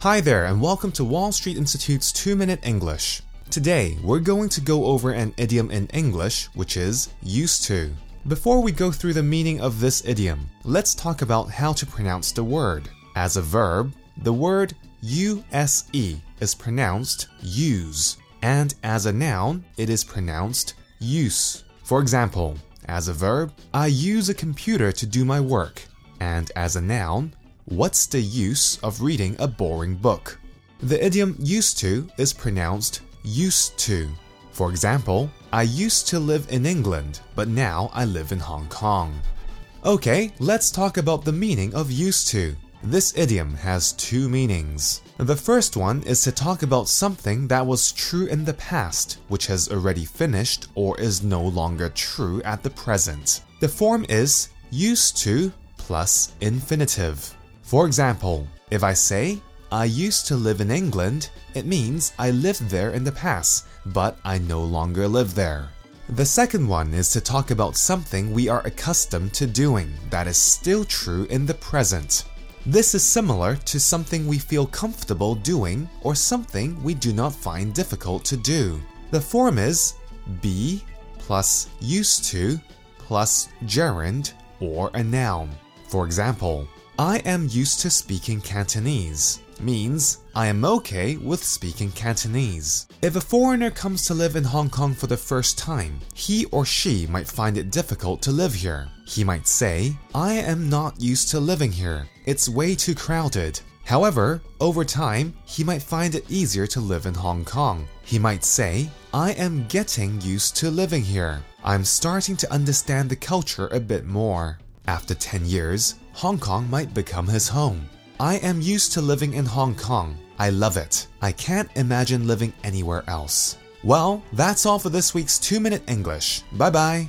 Hi there, and welcome to Wall Street Institute's 2 Minute English. Today, we're going to go over an idiom in English, which is used to. Before we go through the meaning of this idiom, let's talk about how to pronounce the word. As a verb, the word use is pronounced use, and as a noun, it is pronounced use. For example, as a verb, I use a computer to do my work, and as a noun, what's the use of reading a boring book? The idiom used to is pronounced used to. For example, I used to live in England, but now I live in Hong Kong. Okay, let's talk about the meaning of used to. This idiom has two meanings. The first one is to talk about something that was true in the past, which has already finished or is no longer true at the present. The form is used to plus infinitive. For example, if I say, I used to live in England, it means I lived there in the past, but I no longer live there. The second one is to talk about something we are accustomed to doing that is still true in the present. This is similar to something we feel comfortable doing or something we do not find difficult to do. The form is be plus used to plus gerund or a noun. For example, I am used to speaking Cantonese means I am okay with speaking Cantonese. If a foreigner comes to live in Hong Kong for the first time, he or she might find it difficult to live here. He might say, I am not used to living here. It's way too crowded. However, over time, he might find it easier to live in Hong Kong. He might say, I am getting used to living here. I'm starting to understand the culture a bit more. After 10 years, Hong Kong might become his home. I am used to living in Hong Kong. I love it. I can't imagine living anywhere else. Well, that's all for this week's 2 Minute English. Bye bye.